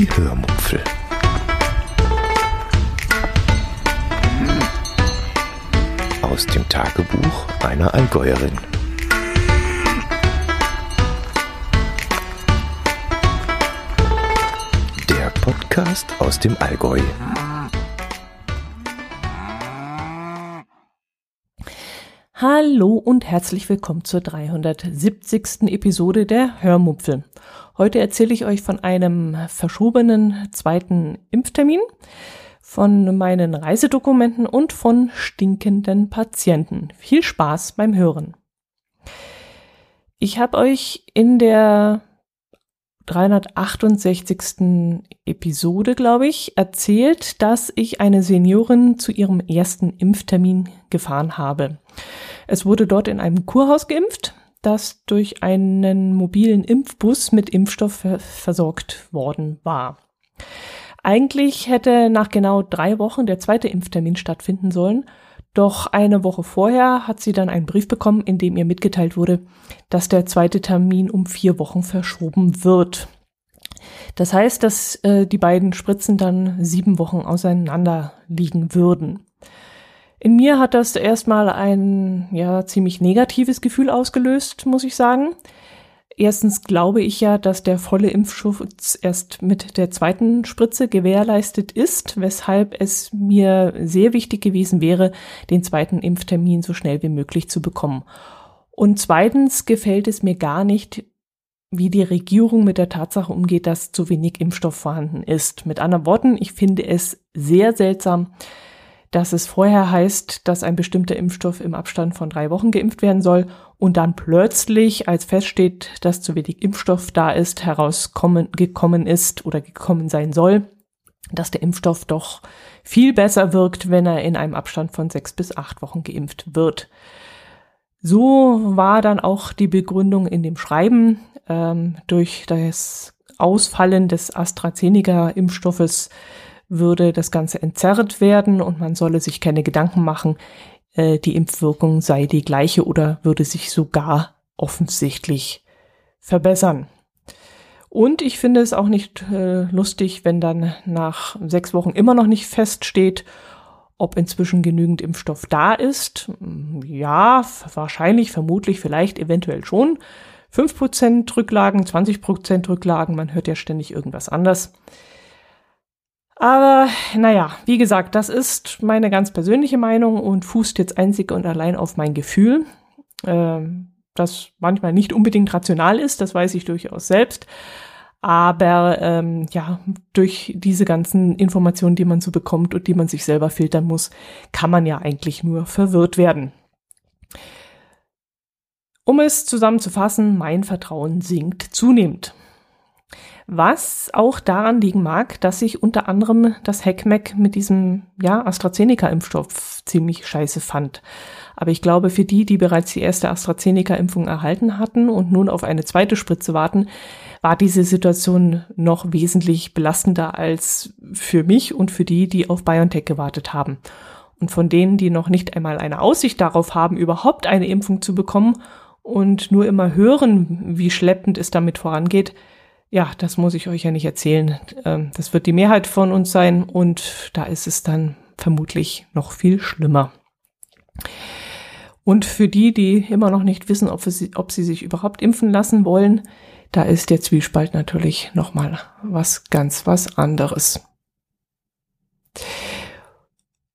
Die Hörmupfel. Aus dem Tagebuch einer Allgäuerin. Der Podcast aus dem Allgäu. Hallo und herzlich willkommen zur 370. Episode der Hörmupfel. Heute erzähle ich euch von einem verschobenen zweiten Impftermin, von meinen Reisedokumenten und von stinkenden Patienten. Viel Spaß beim Hören. Ich habe euch in der 368. Episode, glaube ich, erzählt, dass ich eine Seniorin zu ihrem ersten Impftermin gefahren habe. Es wurde dort in einem Kurhaus geimpft, das durch einen mobilen Impfbus mit Impfstoff versorgt worden war. Eigentlich hätte nach genau drei Wochen der zweite Impftermin stattfinden sollen, doch eine Woche vorher hat sie dann einen Brief bekommen, in dem ihr mitgeteilt wurde, dass der zweite Termin um vier Wochen verschoben wird. Das heißt, dass äh, die beiden Spritzen dann sieben Wochen auseinander liegen würden. In mir hat das erstmal ein ja ziemlich negatives Gefühl ausgelöst, muss ich sagen. Erstens glaube ich ja, dass der volle Impfschutz erst mit der zweiten Spritze gewährleistet ist, weshalb es mir sehr wichtig gewesen wäre, den zweiten Impftermin so schnell wie möglich zu bekommen. Und zweitens gefällt es mir gar nicht, wie die Regierung mit der Tatsache umgeht, dass zu wenig Impfstoff vorhanden ist. Mit anderen Worten, ich finde es sehr seltsam, dass es vorher heißt, dass ein bestimmter Impfstoff im Abstand von drei Wochen geimpft werden soll und dann plötzlich, als feststeht, dass zu wenig Impfstoff da ist, herausgekommen gekommen ist oder gekommen sein soll, dass der Impfstoff doch viel besser wirkt, wenn er in einem Abstand von sechs bis acht Wochen geimpft wird. So war dann auch die Begründung in dem Schreiben ähm, durch das Ausfallen des AstraZeneca-Impfstoffes würde das Ganze entzerrt werden und man solle sich keine Gedanken machen, äh, die Impfwirkung sei die gleiche oder würde sich sogar offensichtlich verbessern. Und ich finde es auch nicht äh, lustig, wenn dann nach sechs Wochen immer noch nicht feststeht, ob inzwischen genügend Impfstoff da ist. Ja, wahrscheinlich, vermutlich, vielleicht, eventuell schon. 5% Rücklagen, 20% Rücklagen, man hört ja ständig irgendwas anders. Aber naja, wie gesagt, das ist meine ganz persönliche Meinung und fußt jetzt einzig und allein auf mein Gefühl, äh, das manchmal nicht unbedingt rational ist, das weiß ich durchaus selbst. Aber ähm, ja, durch diese ganzen Informationen, die man so bekommt und die man sich selber filtern muss, kann man ja eigentlich nur verwirrt werden. Um es zusammenzufassen, mein Vertrauen sinkt zunehmend. Was auch daran liegen mag, dass ich unter anderem das Heckmeck mit diesem ja, AstraZeneca-Impfstoff ziemlich scheiße fand. Aber ich glaube, für die, die bereits die erste AstraZeneca-Impfung erhalten hatten und nun auf eine zweite Spritze warten, war diese Situation noch wesentlich belastender als für mich und für die, die auf BioNTech gewartet haben. Und von denen, die noch nicht einmal eine Aussicht darauf haben, überhaupt eine Impfung zu bekommen und nur immer hören, wie schleppend es damit vorangeht, ja, das muss ich euch ja nicht erzählen. Ähm, das wird die Mehrheit von uns sein und da ist es dann vermutlich noch viel schlimmer. Und für die, die immer noch nicht wissen, ob sie, ob sie sich überhaupt impfen lassen wollen, da ist der Zwiespalt natürlich nochmal was ganz was anderes.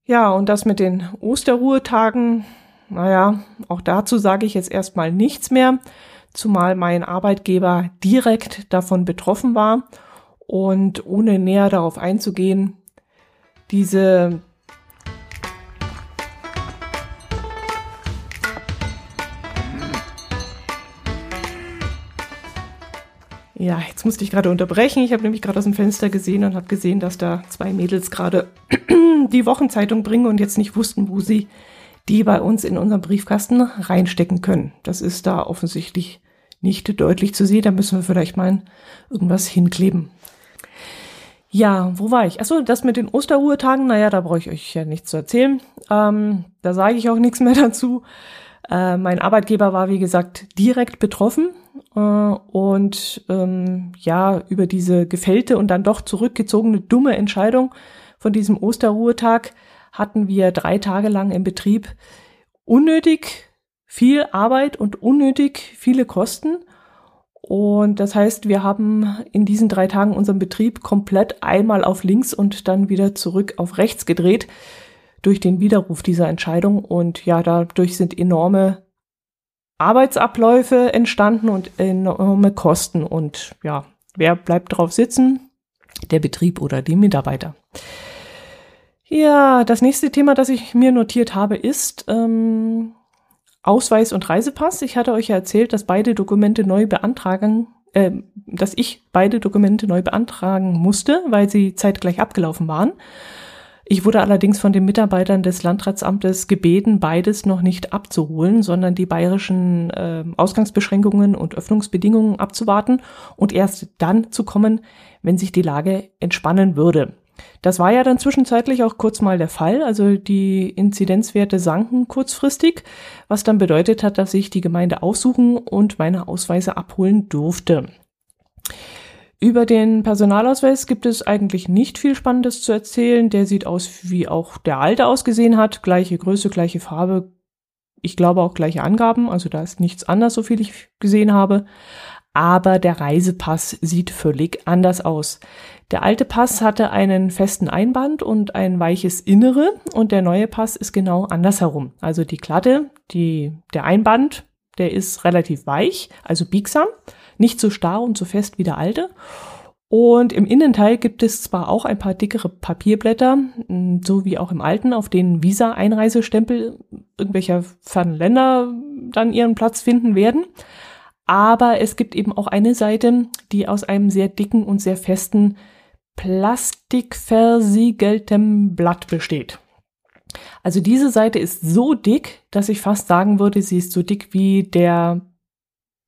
Ja, und das mit den Osterruhetagen, naja, auch dazu sage ich jetzt erstmal nichts mehr zumal mein Arbeitgeber direkt davon betroffen war. Und ohne näher darauf einzugehen, diese Ja, jetzt musste ich gerade unterbrechen. Ich habe nämlich gerade aus dem Fenster gesehen und habe gesehen, dass da zwei Mädels gerade die Wochenzeitung bringen und jetzt nicht wussten, wo sie die bei uns in unserem Briefkasten reinstecken können. Das ist da offensichtlich nicht deutlich zu sehen. Da müssen wir vielleicht mal irgendwas hinkleben. Ja, wo war ich? Achso, das mit den Osterruhetagen, naja, da brauche ich euch ja nichts zu erzählen. Ähm, da sage ich auch nichts mehr dazu. Äh, mein Arbeitgeber war, wie gesagt, direkt betroffen äh, und ähm, ja, über diese gefällte und dann doch zurückgezogene dumme Entscheidung von diesem Osterruhetag hatten wir drei Tage lang im Betrieb unnötig viel Arbeit und unnötig viele Kosten. Und das heißt, wir haben in diesen drei Tagen unseren Betrieb komplett einmal auf links und dann wieder zurück auf rechts gedreht durch den Widerruf dieser Entscheidung. Und ja, dadurch sind enorme Arbeitsabläufe entstanden und enorme Kosten. Und ja, wer bleibt drauf sitzen? Der Betrieb oder die Mitarbeiter. Ja, das nächste Thema, das ich mir notiert habe, ist ähm, Ausweis und Reisepass. Ich hatte euch ja erzählt, dass beide Dokumente neu beantragen, äh, dass ich beide Dokumente neu beantragen musste, weil sie zeitgleich abgelaufen waren. Ich wurde allerdings von den Mitarbeitern des Landratsamtes gebeten, beides noch nicht abzuholen, sondern die bayerischen äh, Ausgangsbeschränkungen und Öffnungsbedingungen abzuwarten und erst dann zu kommen, wenn sich die Lage entspannen würde. Das war ja dann zwischenzeitlich auch kurz mal der Fall. Also die Inzidenzwerte sanken kurzfristig, was dann bedeutet hat, dass ich die Gemeinde aussuchen und meine Ausweise abholen durfte. Über den Personalausweis gibt es eigentlich nicht viel Spannendes zu erzählen. Der sieht aus, wie auch der alte ausgesehen hat. Gleiche Größe, gleiche Farbe. Ich glaube auch gleiche Angaben. Also da ist nichts anders, so viel ich gesehen habe. Aber der Reisepass sieht völlig anders aus. Der alte Pass hatte einen festen Einband und ein weiches Innere und der neue Pass ist genau andersherum. Also die Klatte, die, der Einband, der ist relativ weich, also biegsam nicht so starr und so fest wie der alte. Und im Innenteil gibt es zwar auch ein paar dickere Papierblätter, so wie auch im alten, auf denen Visa-Einreisestempel irgendwelcher fernen Länder dann ihren Platz finden werden. Aber es gibt eben auch eine Seite, die aus einem sehr dicken und sehr festen plastikversiegeltem Blatt besteht. Also diese Seite ist so dick, dass ich fast sagen würde, sie ist so dick wie der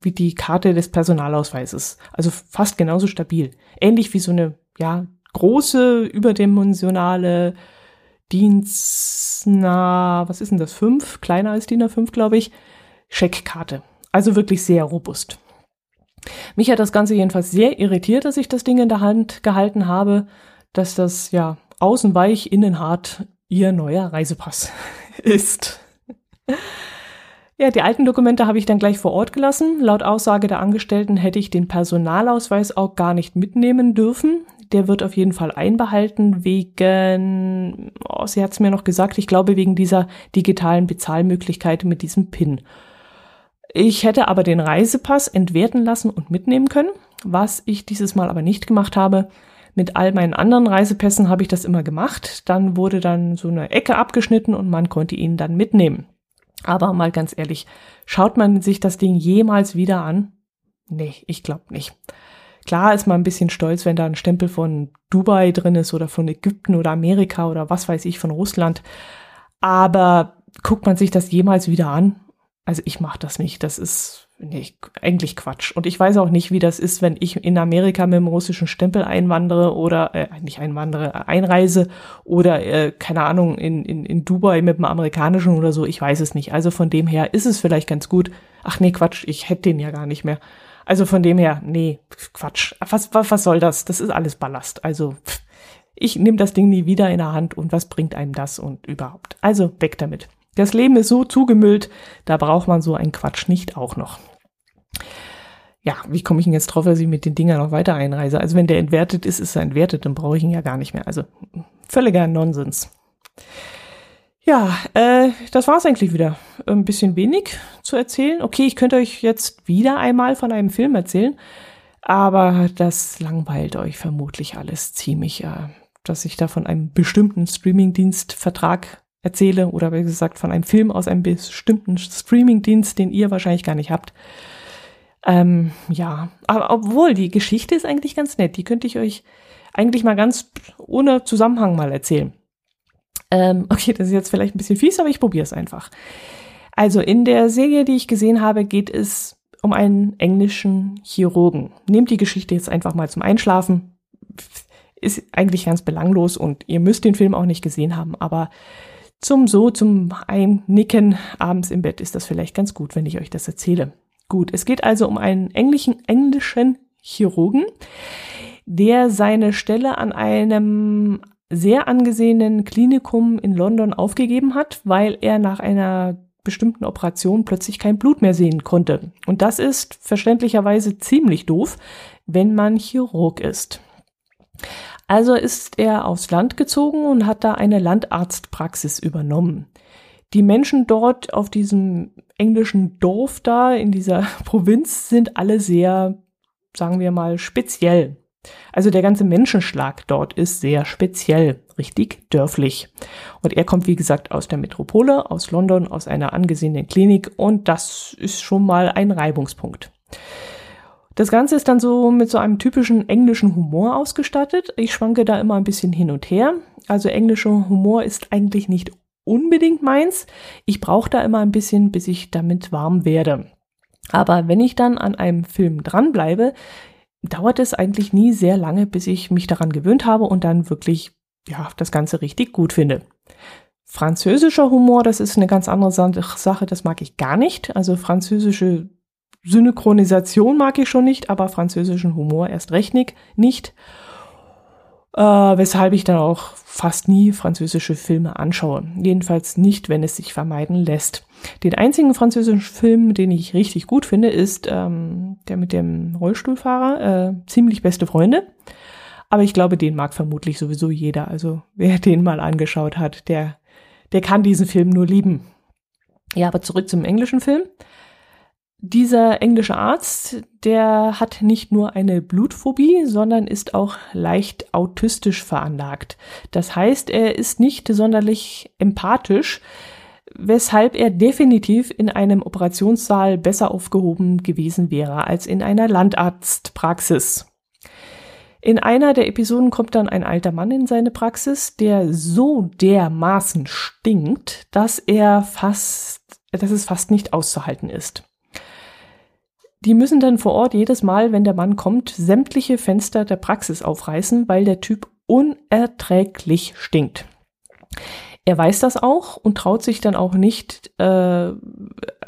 wie die Karte des Personalausweises. Also fast genauso stabil. Ähnlich wie so eine, ja, große, überdimensionale Dienstnah, was ist denn das? Fünf? Kleiner als DIN A5, glaube ich. Scheckkarte. Also wirklich sehr robust. Mich hat das Ganze jedenfalls sehr irritiert, dass ich das Ding in der Hand gehalten habe, dass das, ja, außen weich, innen hart ihr neuer Reisepass ist. Ja, die alten Dokumente habe ich dann gleich vor Ort gelassen. Laut Aussage der Angestellten hätte ich den Personalausweis auch gar nicht mitnehmen dürfen. Der wird auf jeden Fall einbehalten wegen, oh, sie hat es mir noch gesagt, ich glaube wegen dieser digitalen Bezahlmöglichkeit mit diesem PIN. Ich hätte aber den Reisepass entwerten lassen und mitnehmen können, was ich dieses Mal aber nicht gemacht habe. Mit all meinen anderen Reisepässen habe ich das immer gemacht. Dann wurde dann so eine Ecke abgeschnitten und man konnte ihn dann mitnehmen. Aber mal ganz ehrlich, schaut man sich das Ding jemals wieder an? Nee, ich glaube nicht. Klar ist man ein bisschen stolz, wenn da ein Stempel von Dubai drin ist oder von Ägypten oder Amerika oder was weiß ich von Russland. Aber guckt man sich das jemals wieder an? Also ich mache das nicht. Das ist nee, eigentlich Quatsch. Und ich weiß auch nicht, wie das ist, wenn ich in Amerika mit dem russischen Stempel einwandere oder äh, nicht einwandere, einreise oder äh, keine Ahnung in, in, in Dubai mit dem amerikanischen oder so. Ich weiß es nicht. Also von dem her ist es vielleicht ganz gut. Ach nee, Quatsch, ich hätte den ja gar nicht mehr. Also von dem her, nee, Quatsch. Was, was, was soll das? Das ist alles Ballast. Also pff, ich nehme das Ding nie wieder in der Hand und was bringt einem das und überhaupt. Also weg damit. Das Leben ist so zugemüllt, da braucht man so einen Quatsch nicht auch noch. Ja, wie komme ich denn jetzt drauf, dass ich mit den Dingern noch weiter einreise? Also wenn der entwertet ist, ist er entwertet, dann brauche ich ihn ja gar nicht mehr. Also völliger Nonsens. Ja, äh, das war's eigentlich wieder. Ein bisschen wenig zu erzählen. Okay, ich könnte euch jetzt wieder einmal von einem Film erzählen, aber das langweilt euch vermutlich alles ziemlich, äh, dass ich da von einem bestimmten Streamingdienstvertrag erzähle oder wie gesagt von einem Film aus einem bestimmten Streamingdienst, den ihr wahrscheinlich gar nicht habt. Ähm, ja, aber obwohl die Geschichte ist eigentlich ganz nett. Die könnte ich euch eigentlich mal ganz ohne Zusammenhang mal erzählen. Ähm, okay, das ist jetzt vielleicht ein bisschen fies, aber ich probiere es einfach. Also in der Serie, die ich gesehen habe, geht es um einen englischen Chirurgen. Nehmt die Geschichte jetzt einfach mal zum Einschlafen. Ist eigentlich ganz belanglos und ihr müsst den Film auch nicht gesehen haben, aber Zum so, zum Einnicken abends im Bett ist das vielleicht ganz gut, wenn ich euch das erzähle. Gut, es geht also um einen englischen, englischen Chirurgen, der seine Stelle an einem sehr angesehenen Klinikum in London aufgegeben hat, weil er nach einer bestimmten Operation plötzlich kein Blut mehr sehen konnte. Und das ist verständlicherweise ziemlich doof, wenn man Chirurg ist. Also ist er aufs Land gezogen und hat da eine Landarztpraxis übernommen. Die Menschen dort auf diesem englischen Dorf da in dieser Provinz sind alle sehr, sagen wir mal, speziell. Also der ganze Menschenschlag dort ist sehr speziell, richtig dörflich. Und er kommt, wie gesagt, aus der Metropole, aus London, aus einer angesehenen Klinik und das ist schon mal ein Reibungspunkt. Das Ganze ist dann so mit so einem typischen englischen Humor ausgestattet. Ich schwanke da immer ein bisschen hin und her. Also englischer Humor ist eigentlich nicht unbedingt meins. Ich brauche da immer ein bisschen, bis ich damit warm werde. Aber wenn ich dann an einem Film dranbleibe, dauert es eigentlich nie sehr lange, bis ich mich daran gewöhnt habe und dann wirklich, ja, das Ganze richtig gut finde. Französischer Humor, das ist eine ganz andere Sache, das mag ich gar nicht. Also französische Synchronisation mag ich schon nicht, aber französischen Humor erst recht nicht. Äh, weshalb ich dann auch fast nie französische Filme anschaue. Jedenfalls nicht, wenn es sich vermeiden lässt. Den einzigen französischen Film, den ich richtig gut finde, ist ähm, der mit dem Rollstuhlfahrer, äh, ziemlich beste Freunde. Aber ich glaube, den mag vermutlich sowieso jeder. Also wer den mal angeschaut hat, der, der kann diesen Film nur lieben. Ja, aber zurück zum englischen Film. Dieser englische Arzt, der hat nicht nur eine Blutphobie, sondern ist auch leicht autistisch veranlagt. Das heißt, er ist nicht sonderlich empathisch, weshalb er definitiv in einem Operationssaal besser aufgehoben gewesen wäre als in einer Landarztpraxis. In einer der Episoden kommt dann ein alter Mann in seine Praxis, der so dermaßen stinkt, dass er fast, dass es fast nicht auszuhalten ist. Die müssen dann vor Ort jedes Mal, wenn der Mann kommt, sämtliche Fenster der Praxis aufreißen, weil der Typ unerträglich stinkt. Er weiß das auch und traut sich dann auch nicht äh,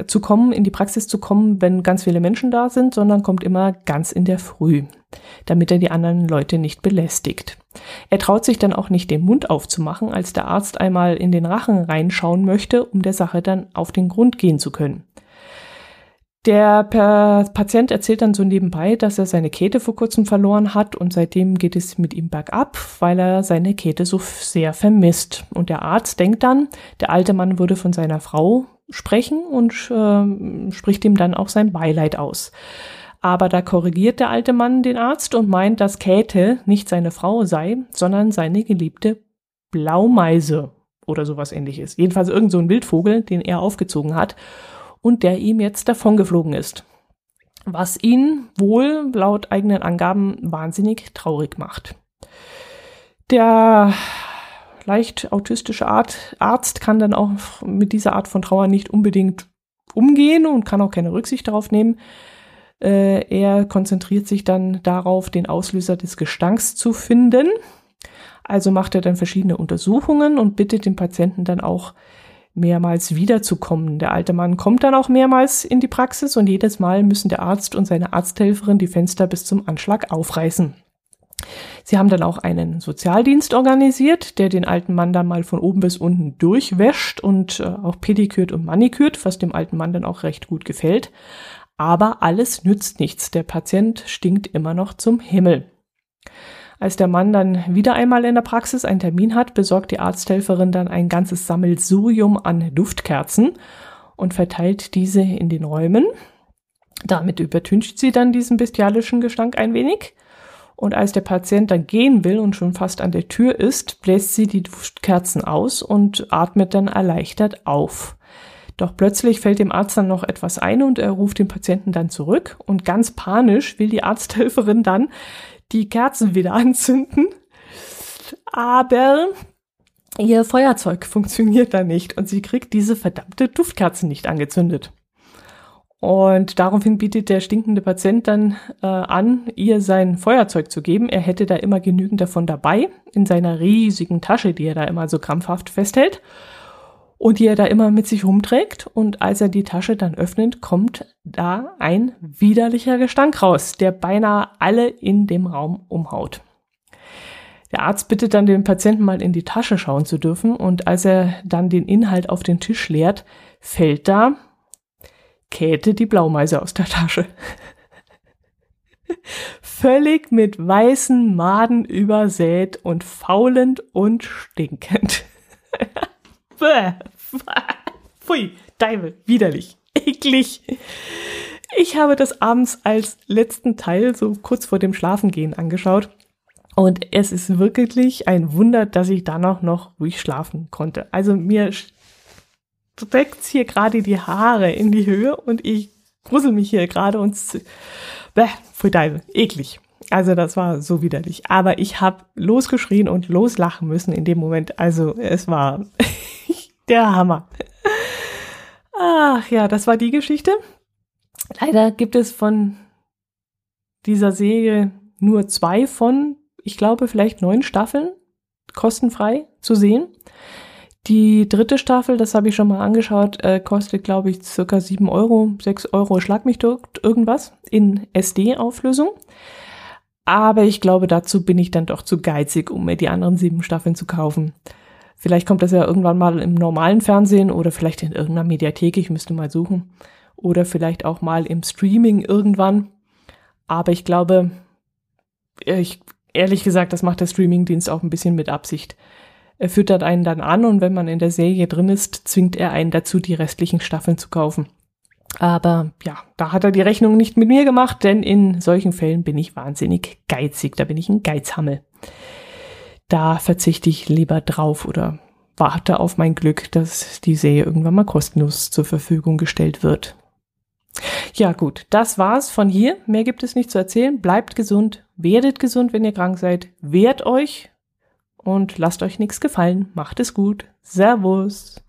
zu kommen, in die Praxis zu kommen, wenn ganz viele Menschen da sind, sondern kommt immer ganz in der Früh, damit er die anderen Leute nicht belästigt. Er traut sich dann auch nicht den Mund aufzumachen, als der Arzt einmal in den Rachen reinschauen möchte, um der Sache dann auf den Grund gehen zu können. Der Patient erzählt dann so nebenbei, dass er seine Kette vor kurzem verloren hat und seitdem geht es mit ihm bergab, weil er seine Kette so sehr vermisst. Und der Arzt denkt dann, der alte Mann würde von seiner Frau sprechen und äh, spricht ihm dann auch sein Beileid aus. Aber da korrigiert der alte Mann den Arzt und meint, dass Käthe nicht seine Frau sei, sondern seine geliebte Blaumeise oder sowas ähnliches. Jedenfalls irgend so ein Wildvogel, den er aufgezogen hat und der ihm jetzt davongeflogen ist. Was ihn wohl laut eigenen Angaben wahnsinnig traurig macht. Der leicht autistische Art, Arzt kann dann auch mit dieser Art von Trauer nicht unbedingt umgehen und kann auch keine Rücksicht darauf nehmen. Äh, er konzentriert sich dann darauf, den Auslöser des Gestanks zu finden. Also macht er dann verschiedene Untersuchungen und bittet den Patienten dann auch mehrmals wiederzukommen. Der alte Mann kommt dann auch mehrmals in die Praxis und jedes Mal müssen der Arzt und seine Arzthelferin die Fenster bis zum Anschlag aufreißen. Sie haben dann auch einen Sozialdienst organisiert, der den alten Mann dann mal von oben bis unten durchwäscht und äh, auch pedikürt und manikürt, was dem alten Mann dann auch recht gut gefällt. Aber alles nützt nichts. Der Patient stinkt immer noch zum Himmel. Als der Mann dann wieder einmal in der Praxis einen Termin hat, besorgt die Arzthelferin dann ein ganzes Sammelsurium an Duftkerzen und verteilt diese in den Räumen. Damit übertüncht sie dann diesen bestialischen Gestank ein wenig. Und als der Patient dann gehen will und schon fast an der Tür ist, bläst sie die Duftkerzen aus und atmet dann erleichtert auf. Doch plötzlich fällt dem Arzt dann noch etwas ein und er ruft den Patienten dann zurück und ganz panisch will die Arzthelferin dann die Kerzen wieder anzünden. Aber ihr Feuerzeug funktioniert da nicht und sie kriegt diese verdammte Duftkerzen nicht angezündet. Und daraufhin bietet der stinkende Patient dann äh, an, ihr sein Feuerzeug zu geben. Er hätte da immer genügend davon dabei, in seiner riesigen Tasche, die er da immer so krampfhaft festhält. Und die er da immer mit sich rumträgt. Und als er die Tasche dann öffnet, kommt da ein widerlicher Gestank raus, der beinahe alle in dem Raum umhaut. Der Arzt bittet dann den Patienten mal in die Tasche schauen zu dürfen und als er dann den Inhalt auf den Tisch leert, fällt da Käthe die Blaumeise aus der Tasche. Völlig mit weißen Maden übersät und faulend und stinkend. Pfui, Deibel, widerlich, eklig. Ich habe das abends als letzten Teil so kurz vor dem Schlafengehen angeschaut. Und es ist wirklich ein Wunder, dass ich danach noch ruhig schlafen konnte. Also mir streckt hier gerade die Haare in die Höhe und ich grusel mich hier gerade und bäh, für Deibel, eklig. Also das war so widerlich. Aber ich habe losgeschrien und loslachen müssen in dem Moment. Also es war der Hammer. Ach ja, das war die Geschichte. Leider gibt es von dieser Serie nur zwei von, ich glaube, vielleicht neun Staffeln kostenfrei zu sehen. Die dritte Staffel, das habe ich schon mal angeschaut, äh, kostet, glaube ich, circa sieben Euro, sechs Euro, schlag mich dort irgendwas in SD-Auflösung. Aber ich glaube, dazu bin ich dann doch zu geizig, um mir die anderen sieben Staffeln zu kaufen. Vielleicht kommt das ja irgendwann mal im normalen Fernsehen oder vielleicht in irgendeiner Mediathek, ich müsste mal suchen. Oder vielleicht auch mal im Streaming irgendwann. Aber ich glaube, ich, ehrlich gesagt, das macht der Streamingdienst auch ein bisschen mit Absicht. Er füttert einen dann an und wenn man in der Serie drin ist, zwingt er einen dazu, die restlichen Staffeln zu kaufen. Aber ja, da hat er die Rechnung nicht mit mir gemacht, denn in solchen Fällen bin ich wahnsinnig geizig. Da bin ich ein Geizhammel. Da verzichte ich lieber drauf oder warte auf mein Glück, dass die Serie irgendwann mal kostenlos zur Verfügung gestellt wird. Ja gut, das war's von hier. Mehr gibt es nicht zu erzählen. Bleibt gesund, werdet gesund, wenn ihr krank seid. Wehrt euch und lasst euch nichts gefallen. Macht es gut. Servus.